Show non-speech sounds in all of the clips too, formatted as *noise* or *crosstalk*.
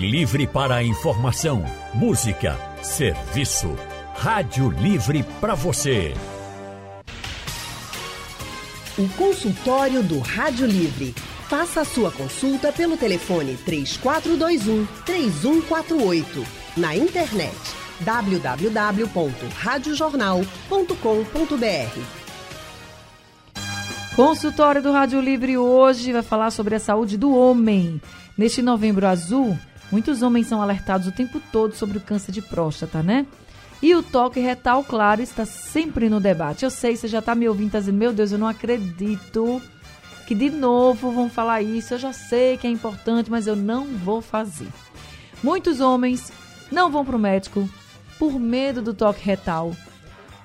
livre para a informação, música, serviço. Rádio Livre para você. O consultório do Rádio Livre. Faça a sua consulta pelo telefone 3421 3148. Na internet www.radiojornal.com.br. Consultório do Rádio Livre hoje vai falar sobre a saúde do homem. Neste novembro azul, muitos homens são alertados o tempo todo sobre o câncer de próstata, né? E o toque retal, claro, está sempre no debate. Eu sei, você já está me ouvindo, está dizendo, meu Deus, eu não acredito que de novo vão falar isso. Eu já sei que é importante, mas eu não vou fazer. Muitos homens não vão para o médico por medo do toque retal,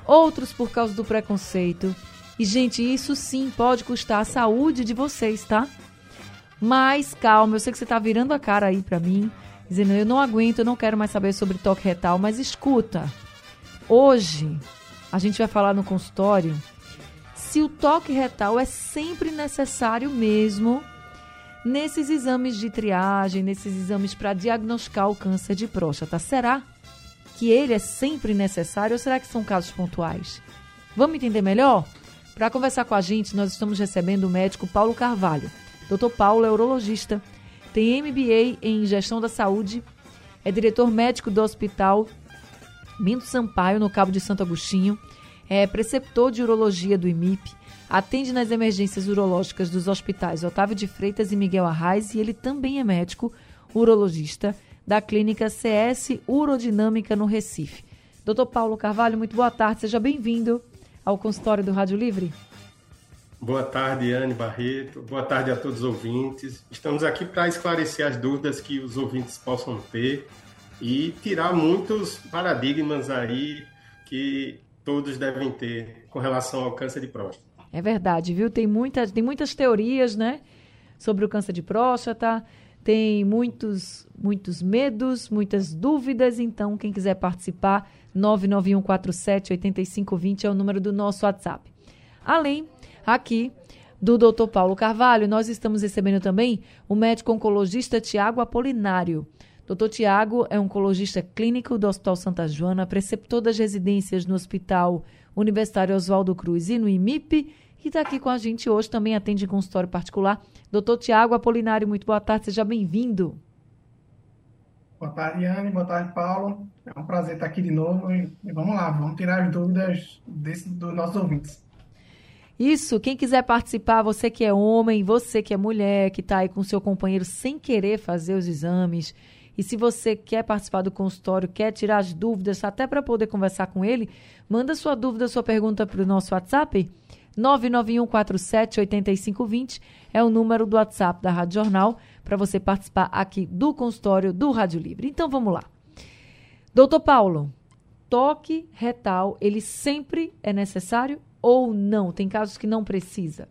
outros por causa do preconceito. E, gente, isso sim pode custar a saúde de vocês, tá? Mas calma, eu sei que você está virando a cara aí para mim, dizendo eu não aguento, eu não quero mais saber sobre toque retal, mas escuta. Hoje a gente vai falar no consultório se o toque retal é sempre necessário mesmo nesses exames de triagem, nesses exames para diagnosticar o câncer de próstata. Será que ele é sempre necessário ou será que são casos pontuais? Vamos entender melhor? Para conversar com a gente, nós estamos recebendo o médico Paulo Carvalho. Dr. Paulo é urologista, tem MBA em Gestão da Saúde, é diretor médico do Hospital Minto Sampaio, no Cabo de Santo Agostinho, é preceptor de urologia do IMIP, atende nas emergências urológicas dos hospitais Otávio de Freitas e Miguel Arraes e ele também é médico urologista da clínica CS Urodinâmica no Recife. Doutor Paulo Carvalho, muito boa tarde, seja bem-vindo ao consultório do Rádio Livre. Boa tarde, Anne Barreto. Boa tarde a todos os ouvintes. Estamos aqui para esclarecer as dúvidas que os ouvintes possam ter e tirar muitos paradigmas aí que todos devem ter com relação ao câncer de próstata. É verdade, viu? Tem, muita, tem muitas teorias, né? Sobre o câncer de próstata, tem muitos, muitos medos, muitas dúvidas. Então, quem quiser participar, 991478520 é o número do nosso WhatsApp. Além, aqui, do Dr. Paulo Carvalho, nós estamos recebendo também o médico oncologista Tiago Apolinário. Dr. Tiago é oncologista clínico do Hospital Santa Joana, preceptor das residências no Hospital Universitário Oswaldo Cruz e no IMIP, e está aqui com a gente hoje, também atende consultório particular. Doutor Tiago Apolinário, muito boa tarde, seja bem-vindo. Boa tarde, Anne, boa tarde, Paulo. É um prazer estar aqui de novo e, vamos lá, vamos tirar as dúvidas desse, dos nossos ouvintes. Isso, quem quiser participar, você que é homem, você que é mulher, que está aí com seu companheiro sem querer fazer os exames, e se você quer participar do consultório, quer tirar as dúvidas, até para poder conversar com ele, manda sua dúvida, sua pergunta para o nosso WhatsApp. 991478520 é o número do WhatsApp da Rádio Jornal para você participar aqui do consultório do Rádio Livre. Então vamos lá. Doutor Paulo, toque retal, ele sempre é necessário ou não? Tem casos que não precisa?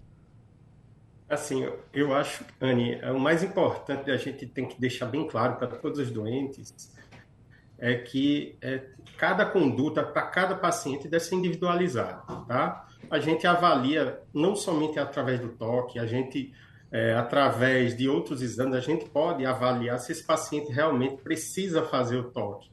Assim, eu acho, Anne, é o mais importante a gente tem que deixar bem claro para todos os doentes é que é, cada conduta para cada paciente deve ser individualizada, tá? A gente avalia não somente através do toque, a gente é, através de outros exames a gente pode avaliar se esse paciente realmente precisa fazer o toque,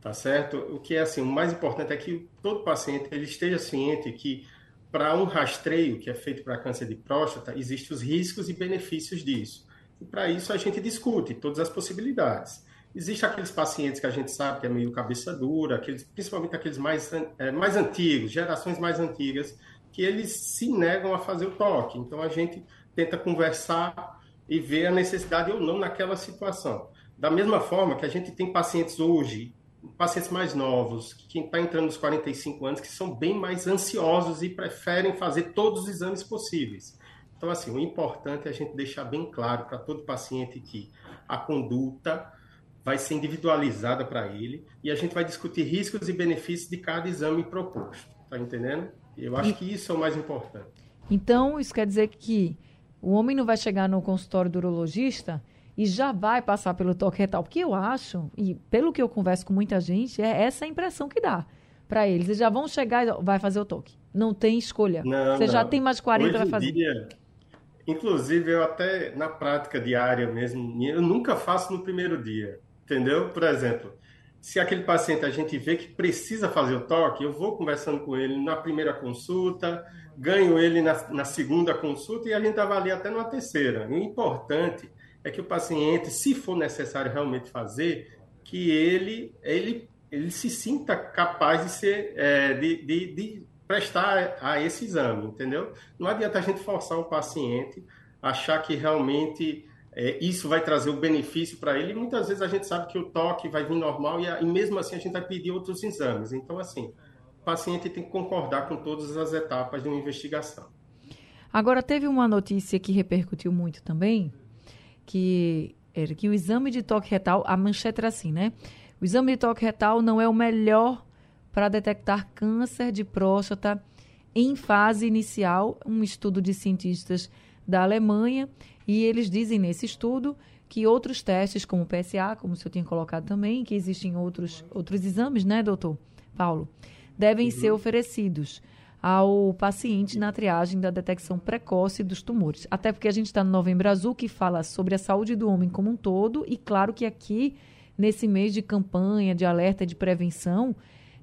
tá certo? O que é assim, o mais importante é que todo paciente ele esteja ciente que para um rastreio que é feito para câncer de próstata, existem os riscos e benefícios disso. E para isso a gente discute todas as possibilidades. Existem aqueles pacientes que a gente sabe que é meio cabeça dura, aqueles, principalmente aqueles mais, é, mais antigos, gerações mais antigas, que eles se negam a fazer o toque. Então a gente tenta conversar e ver a necessidade ou não naquela situação. Da mesma forma que a gente tem pacientes hoje pacientes mais novos, quem está entrando nos 45 anos, que são bem mais ansiosos e preferem fazer todos os exames possíveis. Então, assim, o importante é a gente deixar bem claro para todo paciente que a conduta vai ser individualizada para ele e a gente vai discutir riscos e benefícios de cada exame proposto. Tá entendendo? Eu acho que isso é o mais importante. Então, isso quer dizer que o homem não vai chegar no consultório do urologista e já vai passar pelo toque retal. Porque eu acho, e pelo que eu converso com muita gente, é essa a impressão que dá para eles. Eles já vão chegar e vai fazer o toque. Não tem escolha. Não, Você não. já tem mais de 40 Hoje vai fazer. Dia, Inclusive, eu até na prática diária mesmo, eu nunca faço no primeiro dia, entendeu? Por exemplo, se aquele paciente a gente vê que precisa fazer o toque, eu vou conversando com ele na primeira consulta, ganho ele na, na segunda consulta e a gente avalia até na terceira. O importante é que o paciente, se for necessário realmente fazer, que ele, ele, ele se sinta capaz de ser, é, de, de, de prestar a esse exame, entendeu? Não adianta a gente forçar o paciente, achar que realmente é, isso vai trazer o benefício para ele. Muitas vezes a gente sabe que o toque vai vir normal e, e, mesmo assim a gente vai pedir outros exames. Então, assim, o paciente tem que concordar com todas as etapas de uma investigação. Agora, teve uma notícia que repercutiu muito também, que era que o exame de toque retal, a manchete era assim, né? O exame de toque retal não é o melhor para detectar câncer de próstata em fase inicial, um estudo de cientistas da Alemanha e eles dizem nesse estudo que outros testes, como o PSA, como o senhor tinha colocado também, que existem outros, outros exames, né, doutor Paulo, devem uhum. ser oferecidos ao paciente na triagem da detecção precoce dos tumores. Até porque a gente está no Novembro Azul, que fala sobre a saúde do homem como um todo, e claro que aqui, nesse mês de campanha, de alerta, de prevenção,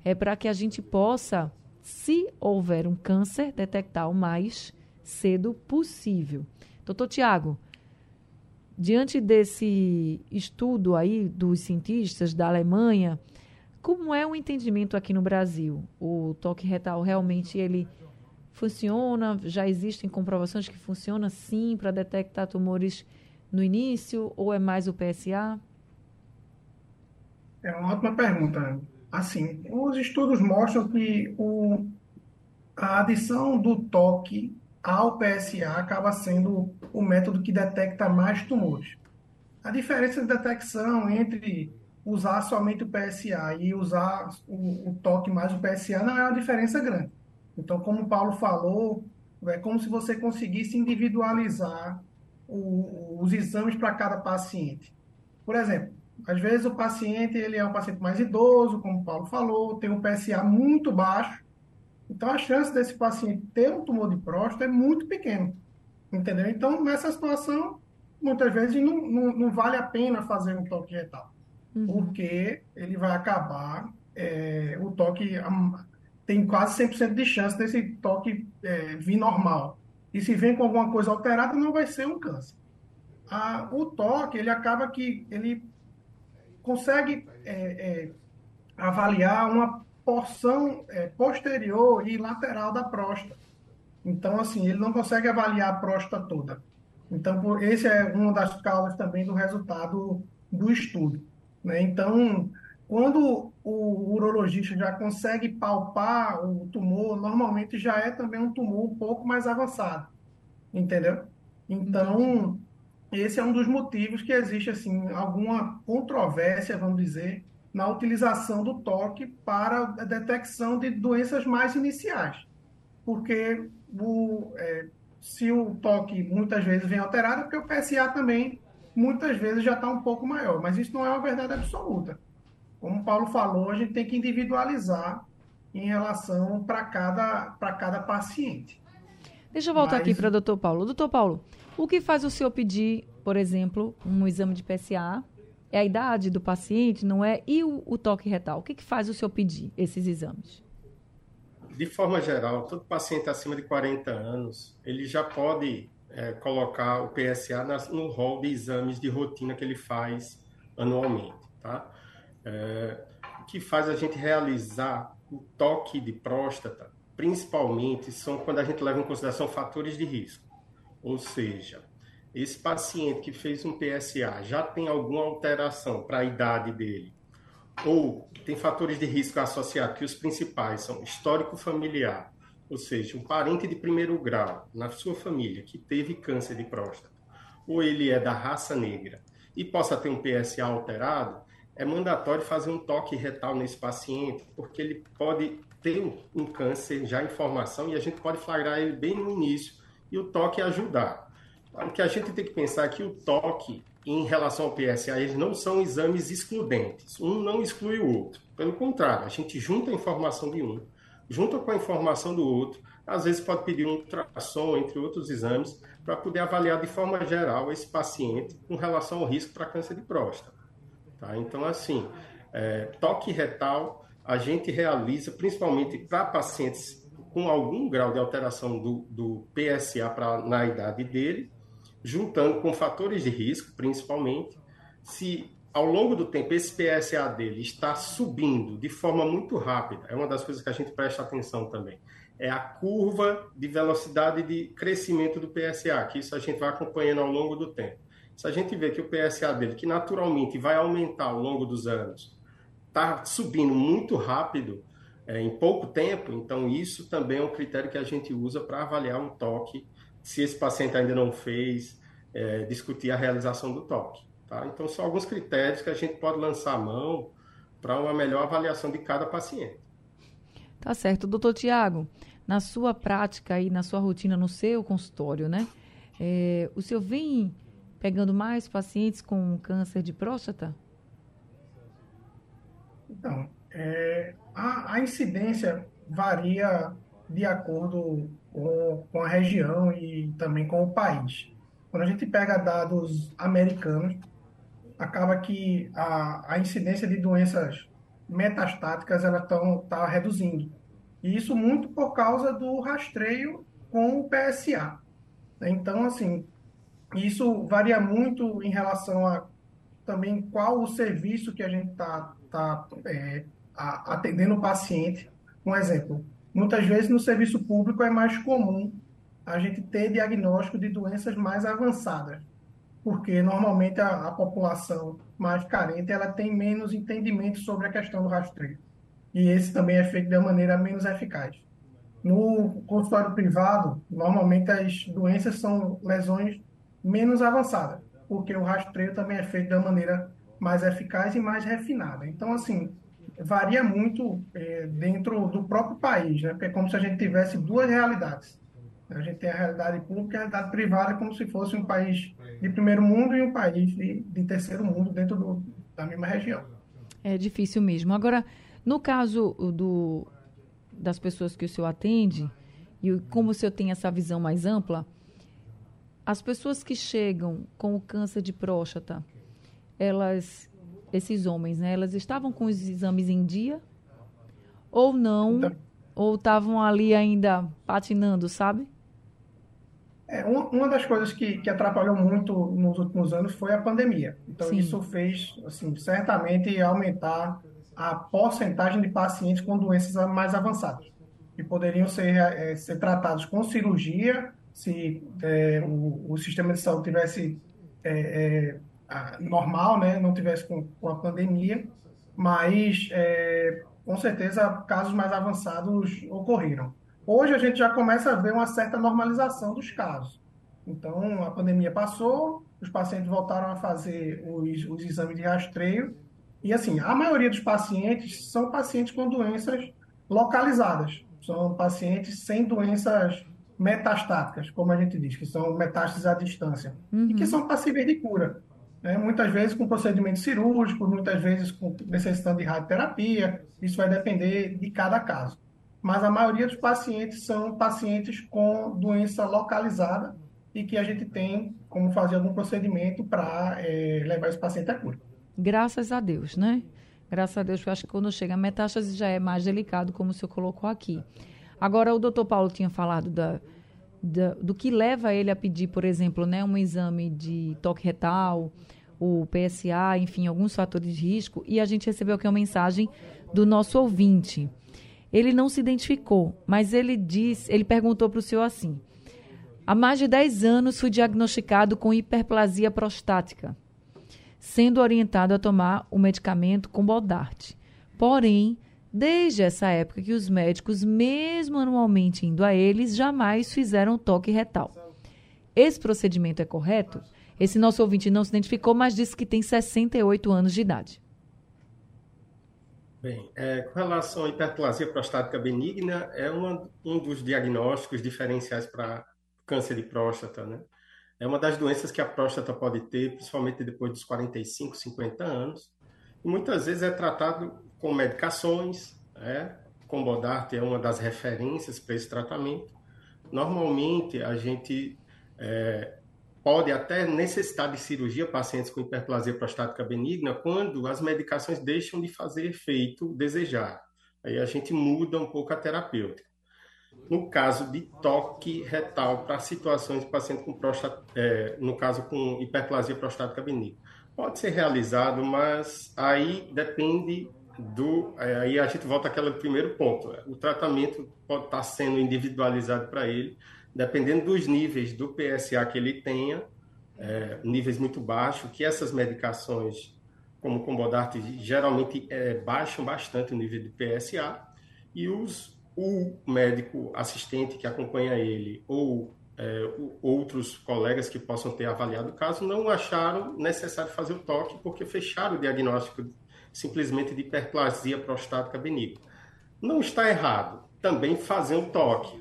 é para que a gente possa, se houver um câncer, detectar o mais cedo possível. Doutor Tiago, diante desse estudo aí dos cientistas da Alemanha, como é o entendimento aqui no Brasil? O toque retal realmente ele funciona? Já existem comprovações que funciona sim para detectar tumores no início ou é mais o PSA? É uma ótima pergunta. Assim, os estudos mostram que o, a adição do toque ao PSA acaba sendo o método que detecta mais tumores. A diferença de detecção entre usar somente o PSA e usar o, o toque mais o PSA não é uma diferença grande. Então, como o Paulo falou, é como se você conseguisse individualizar o, os exames para cada paciente. Por exemplo, às vezes o paciente ele é um paciente mais idoso, como o Paulo falou, tem um PSA muito baixo, então, a chance desse paciente ter um tumor de próstata é muito pequena, entendeu? Então, nessa situação, muitas vezes não, não, não vale a pena fazer um toque retal, uhum. porque ele vai acabar, é, o toque tem quase 100% de chance desse toque é, vir normal. E se vem com alguma coisa alterada, não vai ser um câncer. O toque, ele acaba que ele consegue é, é avaliar uma porção é, posterior e lateral da próstata. Então, assim, ele não consegue avaliar a próstata toda. Então, esse é uma das causas também do resultado do estudo. Né? Então, quando o urologista já consegue palpar o tumor, normalmente já é também um tumor um pouco mais avançado, entendeu? Então, esse é um dos motivos que existe assim alguma controvérsia, vamos dizer, na utilização do toque para a detecção de doenças mais iniciais. Porque o, é, se o toque muitas vezes vem alterado, porque o PSA também muitas vezes já está um pouco maior. Mas isso não é uma verdade absoluta. Como o Paulo falou, a gente tem que individualizar em relação para cada, cada paciente. Deixa eu voltar Mas... aqui para o doutor Paulo. Doutor Paulo, o que faz o senhor pedir, por exemplo, um exame de PSA é a idade do paciente, não é? E o, o toque retal? O que, que faz o senhor pedir esses exames? De forma geral, todo paciente acima de 40 anos, ele já pode é, colocar o PSA na, no rol de exames de rotina que ele faz anualmente, tá? É, que faz a gente realizar o toque de próstata, principalmente, são quando a gente leva em consideração fatores de risco. Ou seja, esse paciente que fez um PSA já tem alguma alteração para a idade dele, ou tem fatores de risco associados, que os principais são histórico familiar, ou seja, um parente de primeiro grau na sua família que teve câncer de próstata, ou ele é da raça negra e possa ter um PSA alterado, é mandatório fazer um toque retal nesse paciente, porque ele pode ter um câncer já em formação e a gente pode flagrar ele bem no início e o toque ajudar. O que a gente tem que pensar é que o toque em relação ao PSA, eles não são exames excludentes. Um não exclui o outro. Pelo contrário, a gente junta a informação de um, junta com a informação do outro. Às vezes pode pedir um ultrassom, entre outros exames, para poder avaliar de forma geral esse paciente com relação ao risco para câncer de próstata. Tá? Então, assim, é, toque retal a gente realiza principalmente para pacientes com algum grau de alteração do, do PSA pra, na idade dele, juntando com fatores de risco, principalmente, se ao longo do tempo esse PSA dele está subindo de forma muito rápida, é uma das coisas que a gente presta atenção também. É a curva de velocidade de crescimento do PSA, que isso a gente vai acompanhando ao longo do tempo. Se a gente vê que o PSA dele, que naturalmente vai aumentar ao longo dos anos, está subindo muito rápido, é, em pouco tempo, então isso também é um critério que a gente usa para avaliar um toque, se esse paciente ainda não fez, é, discutir a realização do toque. Tá? Então são alguns critérios que a gente pode lançar a mão para uma melhor avaliação de cada paciente. Tá certo. Doutor Tiago, na sua prática e na sua rotina, no seu consultório, né? É, o senhor vem pegando mais pacientes com câncer de próstata? Então, é, a, a, incidência varia de acordo com, com, a região e também com o país. Quando a gente pega dados americanos, acaba que a, a incidência de doenças metastáticas ela está reduzindo. E isso muito por causa do rastreio com o PSA. Então, assim, isso varia muito em relação a também qual o serviço que a gente está tá, é, atendendo o paciente. Um exemplo, muitas vezes no serviço público é mais comum a gente ter diagnóstico de doenças mais avançadas, porque normalmente a, a população mais carente ela tem menos entendimento sobre a questão do rastreio. E esse também é feito de uma maneira menos eficaz. No consultório privado, normalmente as doenças são lesões menos avançadas, porque o rastreio também é feito de uma maneira mais eficaz e mais refinada. Então, assim, varia muito é, dentro do próprio país, né? Porque é como se a gente tivesse duas realidades. A gente tem a realidade pública e a realidade privada, como se fosse um país de primeiro mundo e um país de, de terceiro mundo dentro do, da mesma região. É difícil mesmo. Agora, no caso do, das pessoas que o senhor atende, e como o senhor tem essa visão mais ampla, as pessoas que chegam com o câncer de próstata, elas esses homens, né? Elas estavam com os exames em dia ou não? Então, ou estavam ali ainda patinando, sabe? É, uma, uma das coisas que, que atrapalhou muito nos últimos anos foi a pandemia. Então, Sim. isso fez, assim, certamente aumentar a porcentagem de pacientes com doenças mais avançadas, que poderiam ser, é, ser tratados com cirurgia, se é, o, o, sistema de saúde tivesse é, é normal, né, não tivesse com, com a pandemia, mas é, com certeza casos mais avançados ocorreram. Hoje a gente já começa a ver uma certa normalização dos casos. Então, a pandemia passou, os pacientes voltaram a fazer os, os exames de rastreio, e assim, a maioria dos pacientes são pacientes com doenças localizadas, são pacientes sem doenças metastáticas, como a gente diz, que são metástases à distância, uhum. e que são passíveis de cura né? muitas vezes com procedimentos cirúrgicos, muitas vezes com necessitando de radioterapia, isso vai depender de cada caso. Mas a maioria dos pacientes são pacientes com doença localizada e que a gente tem como fazer algum procedimento para é, levar esse paciente à cura. Graças a Deus, né? Graças a Deus, eu acho que quando chega a metástase já é mais delicado, como o senhor colocou aqui. Agora, o doutor Paulo tinha falado da, da, do que leva ele a pedir, por exemplo, né, um exame de toque retal, o PSA, enfim, alguns fatores de risco, e a gente recebeu aqui uma mensagem do nosso ouvinte. Ele não se identificou, mas ele disse, ele perguntou para o senhor assim: Há mais de 10 anos fui diagnosticado com hiperplasia prostática, sendo orientado a tomar o medicamento com Bodart. Porém, Desde essa época que os médicos, mesmo anualmente indo a eles, jamais fizeram toque retal. Esse procedimento é correto? Esse nosso ouvinte não se identificou, mas disse que tem 68 anos de idade. Bem, é, com relação à hiperplasia prostática benigna, é uma, um dos diagnósticos diferenciais para câncer de próstata, né? É uma das doenças que a próstata pode ter, principalmente depois dos 45, 50 anos. E muitas vezes é tratado com medicações, né? Combodart é uma das referências para esse tratamento. Normalmente, a gente é, pode até necessitar de cirurgia pacientes com hiperplasia prostática benigna quando as medicações deixam de fazer efeito desejado. Aí a gente muda um pouco a terapêutica. No caso de toque retal para situações de paciente com próstata, é, no caso com hiperplasia prostática benigna, pode ser realizado, mas aí depende do. É, aí a gente volta àquele primeiro ponto. O tratamento pode estar sendo individualizado para ele, dependendo dos níveis do PSA que ele tenha, é, níveis muito baixos, que essas medicações, como o Combodart, geralmente é, baixam bastante o nível de PSA, e os, o médico assistente que acompanha ele, ou é, outros colegas que possam ter avaliado o caso, não acharam necessário fazer o toque, porque fecharam o diagnóstico simplesmente de hiperplasia prostática benigna. Não está errado também fazer um toque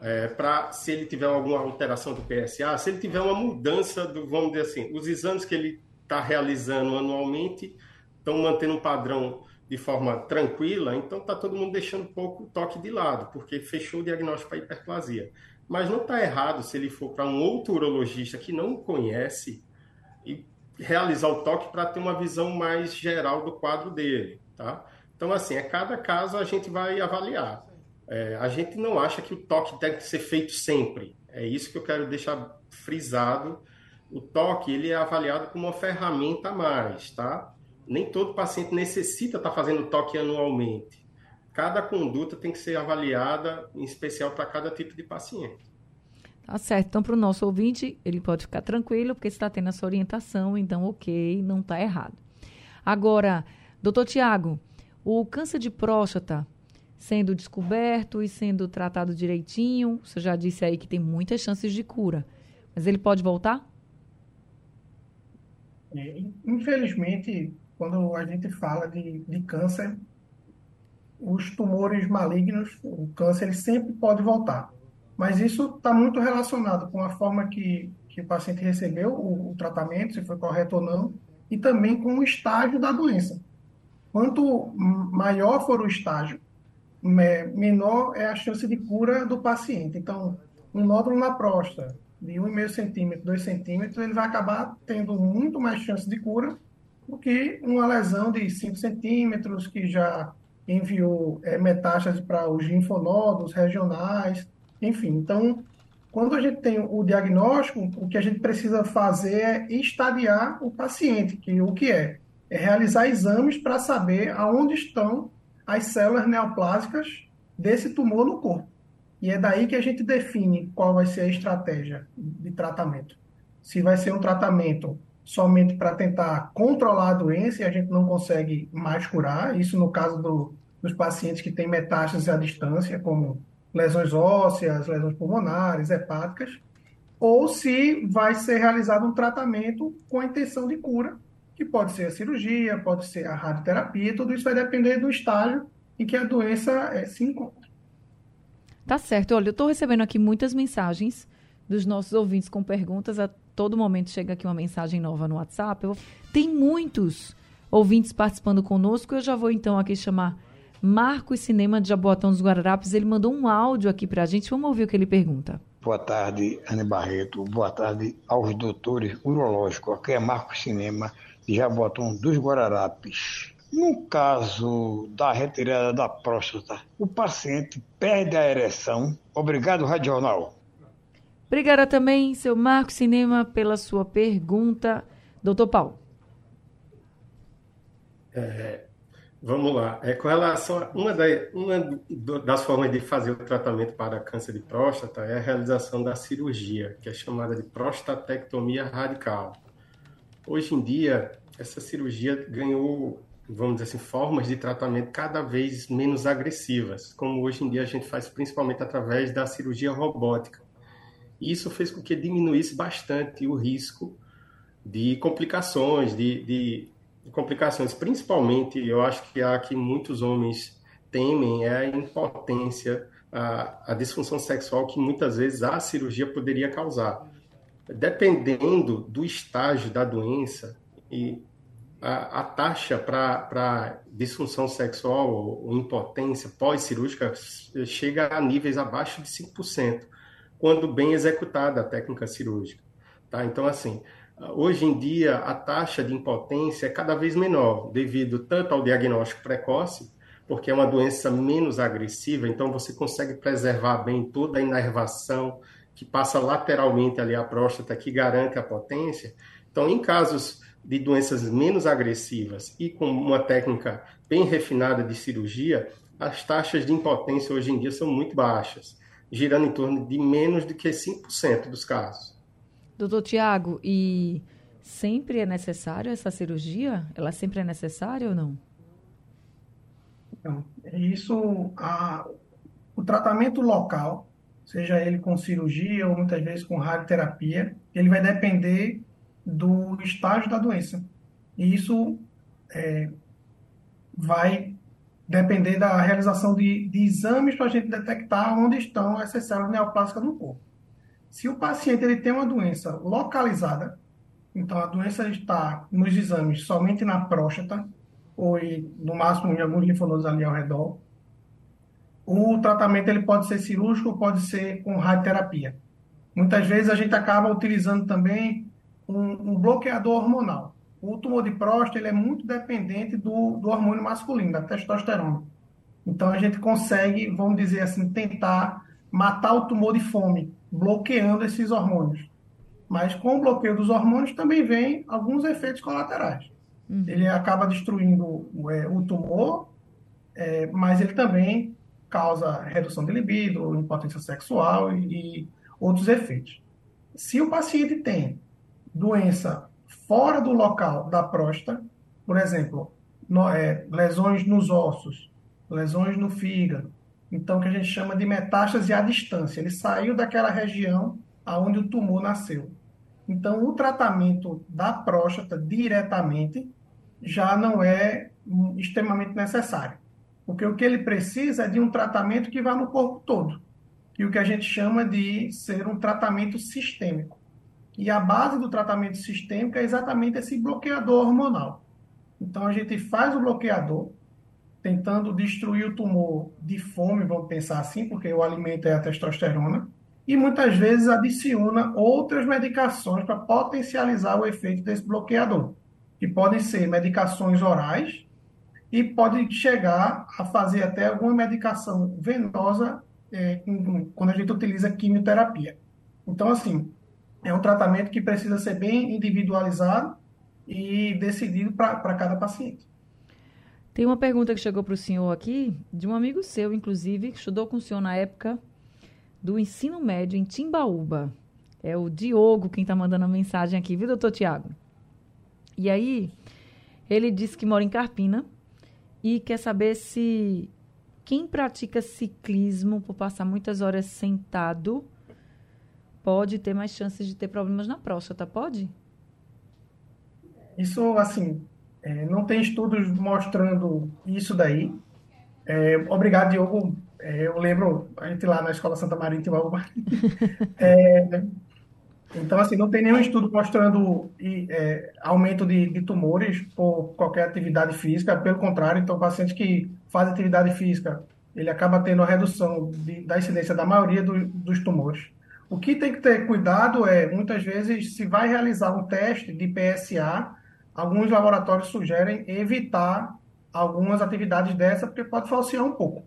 é, para se ele tiver alguma alteração do PSA, se ele tiver uma mudança do, vamos dizer assim, os exames que ele está realizando anualmente estão mantendo um padrão de forma tranquila, então está todo mundo deixando um pouco o toque de lado, porque fechou o diagnóstico para hiperplasia. Mas não está errado se ele for para um outro urologista que não conhece e realizar o toque para ter uma visão mais geral do quadro dele, tá? Então, assim, a cada caso a gente vai avaliar. É, a gente não acha que o toque deve ser feito sempre. É isso que eu quero deixar frisado. O toque ele é avaliado como uma ferramenta a mais, tá? Nem todo paciente necessita estar tá fazendo toque anualmente. Cada conduta tem que ser avaliada, em especial para cada tipo de paciente. Tá certo. Então, para o nosso ouvinte, ele pode ficar tranquilo, porque está tendo essa orientação, então, ok, não está errado. Agora, doutor Tiago, o câncer de próstata sendo descoberto e sendo tratado direitinho, você já disse aí que tem muitas chances de cura, mas ele pode voltar? É, infelizmente, quando a gente fala de, de câncer, os tumores malignos, o câncer, ele sempre pode voltar. Mas isso está muito relacionado com a forma que, que o paciente recebeu o, o, tratamento, se foi correto ou não, e também com o estágio da doença. Quanto maior for o estágio, menor é a chance de cura do paciente. Então, um nódulo na próstata de 1,5 centímetro, 2 centímetros, ele vai acabar tendo muito mais chance de cura do que uma lesão de 5 centímetros, que já enviou é, metástase para os linfonodos regionais, enfim, então, quando a gente tem o diagnóstico, o que a gente precisa fazer é estadiar o paciente, que o que é? É realizar exames para saber aonde estão as células neoplásicas desse tumor no corpo. E é daí que a gente define qual vai ser a estratégia de tratamento. Se vai ser um tratamento somente para tentar controlar a doença e a gente não consegue mais curar, isso no caso do, dos pacientes que têm metástases à distância, como lesões ósseas, lesões pulmonares, hepáticas, ou se vai ser realizado um tratamento com a intenção de cura, que pode ser a cirurgia, pode ser a radioterapia, tudo isso vai depender do estágio em que a doença é, se encontra. Tá certo. Olha, eu estou recebendo aqui muitas mensagens dos nossos ouvintes com perguntas. A todo momento chega aqui uma mensagem nova no WhatsApp. Eu... Tem muitos ouvintes participando conosco. Eu já vou então aqui chamar Marcos Cinema de Jaboatão dos Guararapes, ele mandou um áudio aqui para a gente. Vamos ouvir o que ele pergunta. Boa tarde, Ana Barreto. Boa tarde aos doutores urológicos. Aqui é Marcos Cinema Jaboatão dos Guararapes. No caso da retirada da próstata, o paciente perde a ereção. Obrigado, Radional. Obrigada também, seu Marcos Cinema, pela sua pergunta. Doutor Paulo. É, Vamos lá. É, com relação a uma, da, uma das formas de fazer o tratamento para câncer de próstata é a realização da cirurgia, que é chamada de prostatectomia radical. Hoje em dia, essa cirurgia ganhou, vamos dizer assim, formas de tratamento cada vez menos agressivas, como hoje em dia a gente faz principalmente através da cirurgia robótica. Isso fez com que diminuísse bastante o risco de complicações, de, de complicações, principalmente, eu acho que há que muitos homens temem é a impotência, a, a disfunção sexual que muitas vezes a cirurgia poderia causar. Dependendo do estágio da doença e a, a taxa para disfunção sexual ou, impotência pós-cirúrgica chega a níveis abaixo de 5%. quando bem executada a técnica cirúrgica. Tá? Então, assim, hoje em dia a taxa de impotência é cada vez menor, devido tanto ao diagnóstico precoce, porque é uma doença menos agressiva, então você consegue preservar bem toda a inervação que passa lateralmente ali à próstata, que garante a potência. Então, em casos de doenças menos agressivas e com uma técnica bem refinada de cirurgia, as taxas de impotência hoje em dia são muito baixas, girando em torno de menos do que 5% dos casos. Doutor Tiago, e sempre é necessário essa cirurgia? Ela sempre é necessária ou não? Então, isso, a, o tratamento local, seja ele com cirurgia ou muitas vezes com radioterapia, ele vai depender do estágio da doença. E isso é, vai depender da realização de, de exames para a gente detectar onde estão essas células neoplásicas no corpo. Se o paciente ele tem uma doença localizada, então a doença está nos exames somente na próstata, ou no máximo em alguns linfonodos ali ao redor. O tratamento ele pode ser cirúrgico, pode ser com radioterapia. Muitas vezes a gente acaba utilizando também um, um bloqueador hormonal. O tumor de próstata ele é muito dependente do, do hormônio masculino, da testosterona. Então a gente consegue, vamos dizer assim, tentar matar o tumor de fome, bloqueando esses hormônios. Mas com o bloqueio dos hormônios também vem alguns efeitos colaterais. Uhum. Ele acaba destruindo é, o tumor, é, mas ele também causa redução de libido, impotência sexual e, e outros efeitos. Se o paciente tem doença fora do local da próstata, por exemplo, no, é, lesões nos ossos, lesões no fígado, então que a gente chama de metástase à distância. Ele saiu daquela região aonde o tumor nasceu. Então, o tratamento da próstata diretamente já não é extremamente necessário. Porque o que ele precisa é de um tratamento que vá no corpo todo. E o que a gente chama de ser um tratamento sistêmico. E a base do tratamento sistêmico é exatamente esse bloqueador hormonal. Então a gente faz o bloqueador, tentando destruir o tumor de fome, vamos pensar assim, porque o alimento é a testosterona, e muitas vezes adiciona outras medicações para potencializar o efeito desse bloqueador que podem ser medicações orais e pode chegar a fazer até alguma medicação venosa é, quando a gente utiliza quimioterapia. Então, assim, é um tratamento que precisa ser bem individualizado e decidido para cada paciente. Tem uma pergunta que chegou para o senhor aqui, de um amigo seu, inclusive, que estudou com o senhor na época do ensino médio em Timbaúba. É o Diogo quem está mandando a mensagem aqui, viu, doutor Tiago? E aí, ele disse que mora em Carpina e quer saber se quem pratica ciclismo por passar muitas horas sentado pode ter mais chances de ter problemas na próstata, pode? Isso, assim, é, não tem estudos mostrando isso daí. É, obrigado, Diogo. É, eu lembro, a gente lá na Escola Santa Maria em Timbaúba, *laughs* é, então, assim, não tem nenhum estudo mostrando é, aumento de, de, tumores por qualquer atividade física. Pelo contrário, então, paciente que faz atividade física, ele acaba tendo a redução de, da incidência da maioria do, dos tumores. O que tem que ter cuidado é, muitas vezes, se vai realizar um teste de PSA, alguns laboratórios sugerem evitar algumas atividades dessa, porque pode falsear um pouco.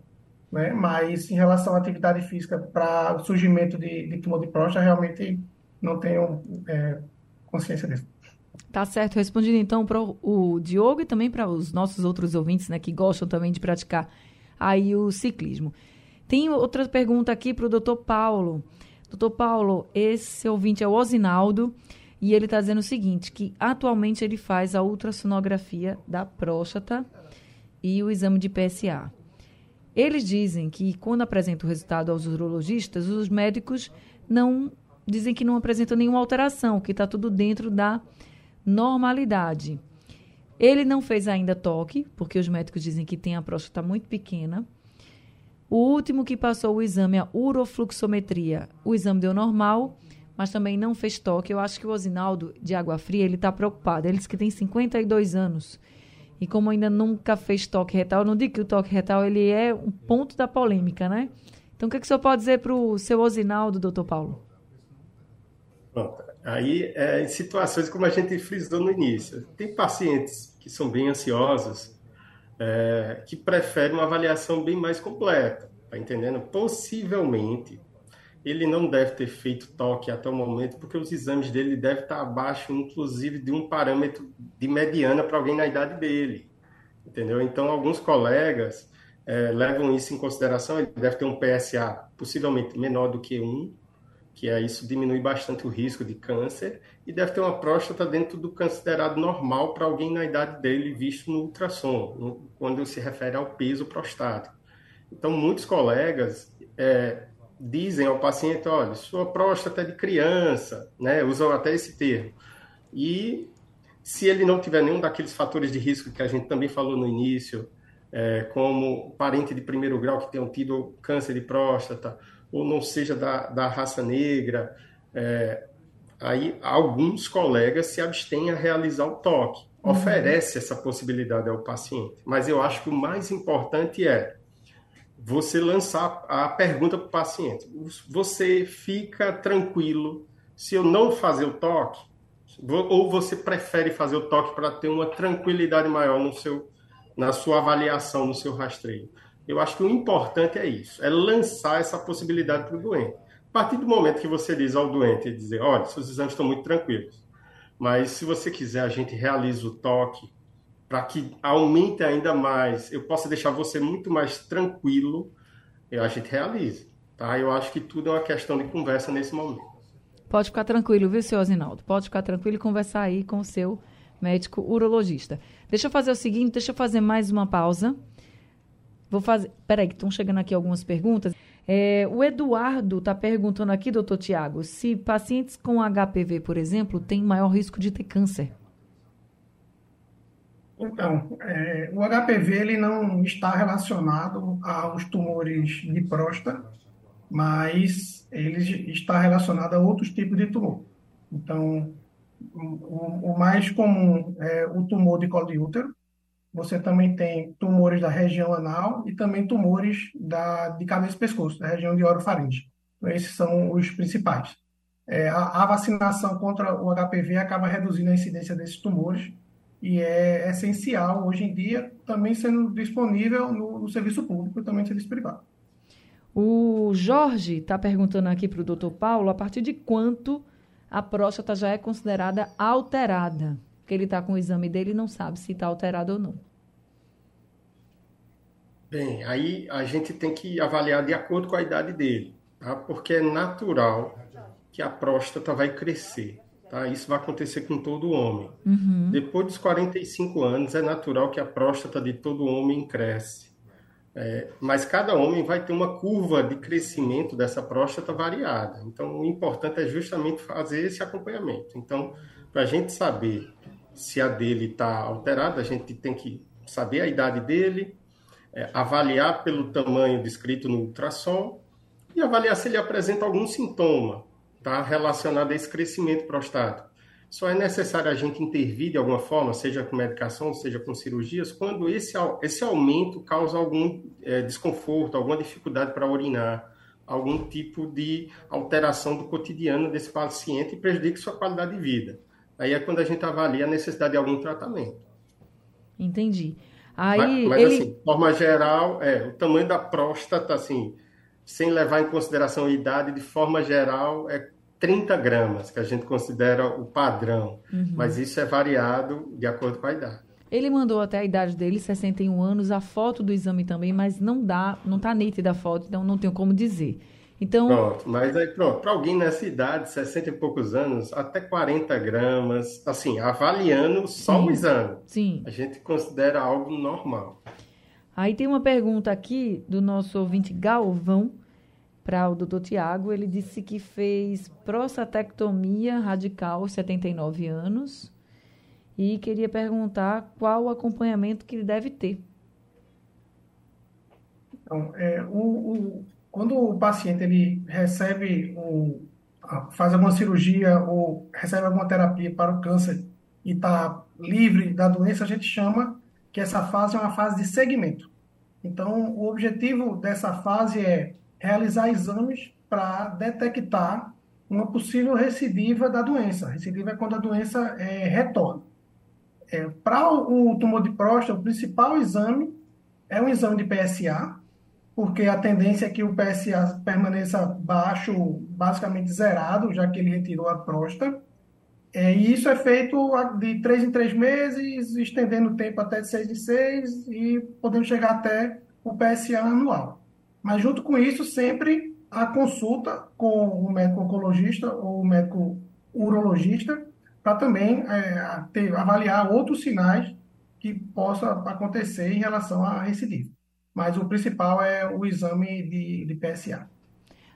Né? Mas, em relação à atividade física para o surgimento de, de tumor de próstata, realmente não tenho é, consciência disso. Tá certo. Respondido então para o Diogo e também para os nossos outros ouvintes, né, que gostam também de praticar aí o ciclismo. Tem outra pergunta aqui para o doutor Paulo. Doutor Paulo, esse ouvinte é o Osinaldo e ele está dizendo o seguinte, que atualmente ele faz a ultrassonografia da próstata e o exame de PSA. Eles dizem que quando apresentam o resultado aos urologistas, os médicos não dizem que não apresentam nenhuma alteração, que está tudo dentro da normalidade. Ele não fez ainda toque, porque os médicos dizem que tem a próstata muito pequena. O último que passou o exame, a urofluxometria, o exame deu normal, mas também não fez toque. Eu acho que o Osinaldo, de Água Fria, ele está preocupado. Ele diz que tem 52 anos. E como ainda nunca fez toque retal, não digo que o toque retal ele é um ponto da polêmica, né? Então, o que, que o senhor pode dizer para o seu Osinaldo, doutor Paulo? Pronto. Aí, é, em situações como a gente frisou no início, tem pacientes que são bem ansiosos, é, que preferem uma avaliação bem mais completa, tá entendendo? Possivelmente, ele não deve ter feito toque até o momento, porque os exames dele devem estar abaixo, inclusive, de um parâmetro de mediana para alguém na idade dele, entendeu? Então, alguns colegas é, levam isso em consideração, ele deve ter um PSA possivelmente menor do que um, que é isso diminui bastante o risco de câncer, e deve ter uma próstata dentro do considerado normal para alguém na idade dele, visto no ultrassom, no, quando se refere ao peso prostático. Então, muitos colegas é, dizem ao paciente, olha, sua próstata é de criança, né? usam até esse termo. E se ele não tiver nenhum daqueles fatores de risco que a gente também falou no início, é, como parente de primeiro grau que tenham tido câncer de próstata, ou não seja da, da raça negra, é, aí alguns colegas se abstêm a realizar o toque. Uhum. Oferece essa possibilidade ao paciente. Mas eu acho que o mais importante é você lançar a pergunta para o paciente: você fica tranquilo se eu não fazer o toque? Ou você prefere fazer o toque para ter uma tranquilidade maior no seu, na sua avaliação, no seu rastreio? Eu acho que o importante é isso, é lançar essa possibilidade para o doente. A partir do momento que você diz ao doente, dizer, olha, seus exames estão muito tranquilos, mas se você quiser, a gente realiza o toque para que aumente ainda mais, eu possa deixar você muito mais tranquilo, a gente realiza. Tá? Eu acho que tudo é uma questão de conversa nesse momento. Pode ficar tranquilo, viu, senhor Osinaldo? Pode ficar tranquilo e conversar aí com o seu médico urologista. Deixa eu fazer o seguinte, deixa eu fazer mais uma pausa. Vou fazer. Peraí, que estão chegando aqui algumas perguntas. É, o Eduardo está perguntando aqui, doutor Tiago, se pacientes com HPV, por exemplo, têm maior risco de ter câncer. Então, é, o HPV ele não está relacionado aos tumores de próstata, mas ele está relacionado a outros tipos de tumor. Então, o, o mais comum é o tumor de colo de útero, você também tem tumores da região anal e também tumores da, de cabeça e pescoço, da região de orofaringe. Então, esses são os principais. É, a, a, vacinação contra o HPV acaba reduzindo a incidência desses tumores e é essencial hoje em dia também sendo disponível no, no serviço público e também no serviço privado. O Jorge está perguntando aqui para o doutor Paulo a partir de quanto a próstata já é considerada alterada porque ele está com o exame dele e não sabe se está alterado ou não. Bem, aí a gente tem que avaliar de acordo com a idade dele, tá? Porque é natural que a próstata vai crescer, tá? Isso vai acontecer com todo homem. Uhum. Depois dos 45 anos, é natural que a próstata de todo homem cresce. É, mas cada homem vai ter uma curva de crescimento dessa próstata variada. Então, o importante é justamente fazer esse acompanhamento. Então, para a gente saber se a dele está alterada, a gente tem que saber a idade dele, é, avaliar pelo tamanho descrito no ultrassom e avaliar se ele apresenta algum sintoma tá, relacionado a esse crescimento prostático. Só é necessário a gente intervir de alguma forma, seja com medicação, seja com cirurgias, quando esse, esse aumento causa algum é, desconforto, alguma dificuldade para urinar, algum tipo de alteração do cotidiano desse paciente e prejudique sua qualidade de vida. Aí é quando a gente avalia a necessidade de algum tratamento. Entendi. Aí, mas, mas ele... assim, de forma geral, é, o tamanho da próstata, assim, sem levar em consideração a idade, de forma geral, é 30 gramas, que a gente considera o padrão. Uhum. Mas isso é variado de acordo com a idade. Ele mandou até a idade dele, 61 anos, a foto do exame também, mas não dá, não está nítida a foto, então não tenho como dizer. Então... Pronto, mas aí pronto, para alguém nessa idade, 60 e poucos anos, até 40 gramas, assim, avaliando só sim, o exame. Sim. A gente considera algo normal. Aí tem uma pergunta aqui do nosso ouvinte Galvão para o doutor Tiago. Ele disse que fez prostatectomia radical aos 79 anos e queria perguntar qual o acompanhamento que ele deve ter. Então, é, o, o quando o paciente ele recebe um, faz alguma cirurgia ou recebe alguma terapia para o câncer e está livre da doença, a gente chama que essa fase é uma fase de segmento. Então, o objetivo dessa fase é realizar exames para detectar uma possível recidiva da doença. Recidiva é quando a doença é, retorna. É, para o, tumor de próstata, o principal exame é um exame de PSA, porque a tendência é que o PSA permaneça baixo, basicamente zerado, já que ele retirou a próstata. É, e isso é feito de três em três meses, estendendo o tempo até de seis em seis e podendo chegar até o PSA anual. Mas junto com isso, sempre a consulta com o médico oncologista ou o médico urologista para também é, ter, avaliar outros sinais que possa acontecer em relação à recidiva. Mas o principal é o exame de, de PSA.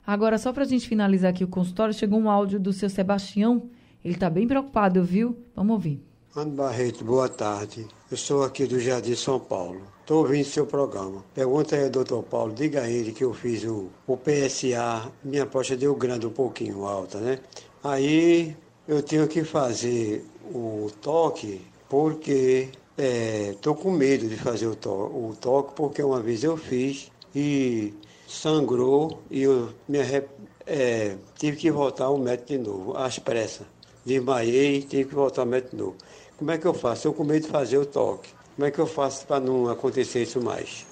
Agora, só para a gente finalizar aqui o consultório, chegou um áudio do seu Sebastião. Ele está bem preocupado, viu? Vamos ouvir. Ana Barreto, boa tarde. Eu sou aqui do Jardim São Paulo. Estou ouvindo seu programa. Pergunta aí ao doutor Paulo, diga a ele que eu fiz o, o PSA, minha aposta deu grande um pouquinho alta, né? Aí eu tenho que fazer o toque porque estou é, com medo de fazer o, to o toque porque uma vez eu fiz e sangrou e eu me é, tive que voltar ao médico de novo, às pressas. Desmaiei e tive que voltar ao médico de novo. Como é que eu faço? Eu com medo de fazer o toque. Como é que eu faço para não acontecer isso mais?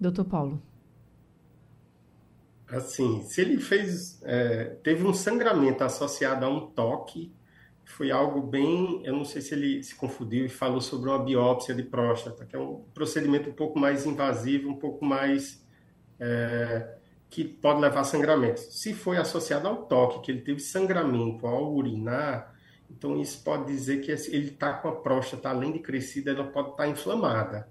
Doutor Paulo. Assim, se ele fez, é, teve um sangramento associado a um toque, foi algo bem, eu não sei se ele se confundiu e falou sobre uma biópsia de próstata, que é um procedimento um pouco mais invasivo, um pouco mais é, que pode levar a sangramento. Se foi associado ao toque, que ele teve sangramento ao urinar, então, isso pode dizer que ele está com a próstata, além de crescida, ela pode estar tá inflamada.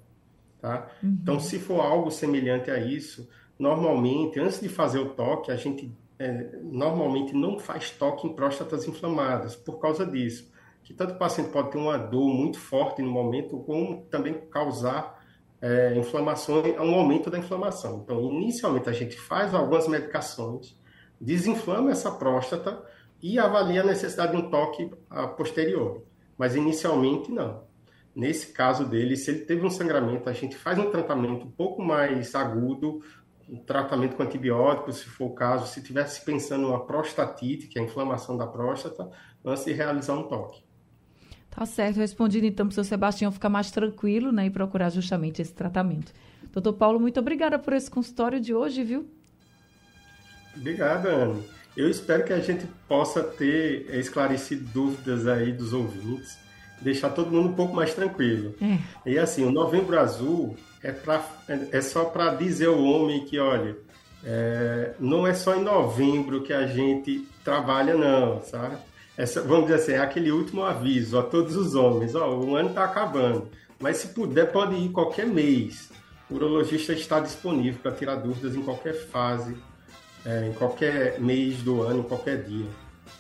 Tá? Uhum. Então, se for algo semelhante a isso, normalmente, antes de fazer o toque, a gente é, normalmente não faz toque em próstatas inflamadas, por causa disso. Que tanto o paciente pode ter uma dor muito forte no momento, como também causar é, um aumento da inflamação. Então, inicialmente, a gente faz algumas medicações, desinflama essa próstata, e avalia a necessidade de um toque a posteriori. Mas inicialmente não. Nesse caso dele, se ele teve um sangramento, a gente faz um tratamento um pouco mais agudo, um tratamento com antibióticos, se for o caso, se tivesse pensando uma prostatite, que é a inflamação da próstata, antes de realizar um toque. Tá certo, respondido então para o seu Sebastião ficar mais tranquilo né, e procurar justamente esse tratamento. Doutor Paulo, muito obrigada por esse consultório de hoje, viu? Obrigada, Anne. Eu espero que a gente possa ter esclarecido dúvidas aí dos ouvintes, deixar todo mundo um pouco mais tranquilo. É. E assim, o Novembro Azul é, pra, é só para dizer ao homem que, olha, é, não é só em novembro que a gente trabalha, não, sabe? Essa, vamos dizer assim, é aquele último aviso a todos os homens, ó, o ano está acabando, mas se puder pode ir qualquer mês. O urologista está disponível para tirar dúvidas em qualquer fase é, em qualquer mês do ano, em qualquer dia.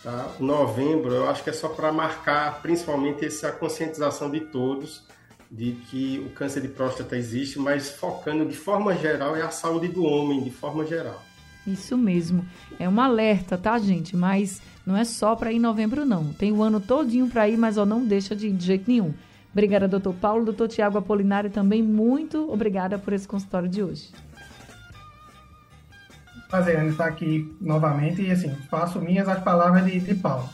Tá? Novembro, eu acho que é só para marcar principalmente essa conscientização de todos de que o câncer de próstata existe, mas focando de forma geral é a saúde do homem, de forma geral. Isso mesmo. É um alerta, tá, gente? Mas não é só para ir em novembro, não. Tem o ano todinho para ir, mas ó, não deixa de ir de jeito nenhum. Obrigada, doutor Paulo. Doutor Tiago Apolinário também, muito obrigada por esse consultório de hoje prazer em estar aqui novamente e assim, faço minhas as palavras de, de Paulo.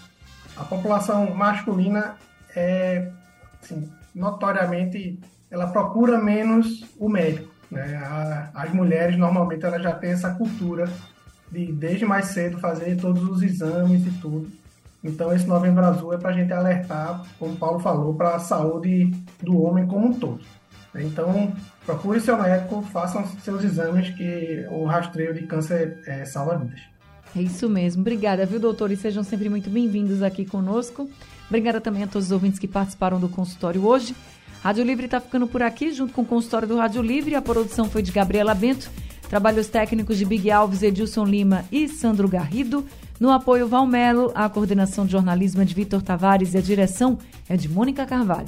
A população masculina é, assim, notoriamente, ela procura menos o médico. Né? A, as mulheres, normalmente, elas já têm essa cultura de, desde mais cedo, fazer todos os exames e tudo. Então, esse Novembro Azul é para a gente alertar, como o Paulo falou, para a saúde do homem como um todo. Então, procure seu médico, façam seus exames, que o rastreio de câncer é, salva vidas. É isso mesmo. Obrigada, viu, doutor? E sejam sempre muito bem-vindos aqui conosco. Obrigada também a todos os ouvintes que participaram do consultório hoje. Rádio Livre está ficando por aqui, junto com o consultório do Rádio Livre. A produção foi de Gabriela Bento. Trabalhos técnicos de Big Alves, Edilson Lima e Sandro Garrido. No apoio Valmelo, a coordenação de jornalismo é de Vitor Tavares e a direção é de Mônica Carvalho.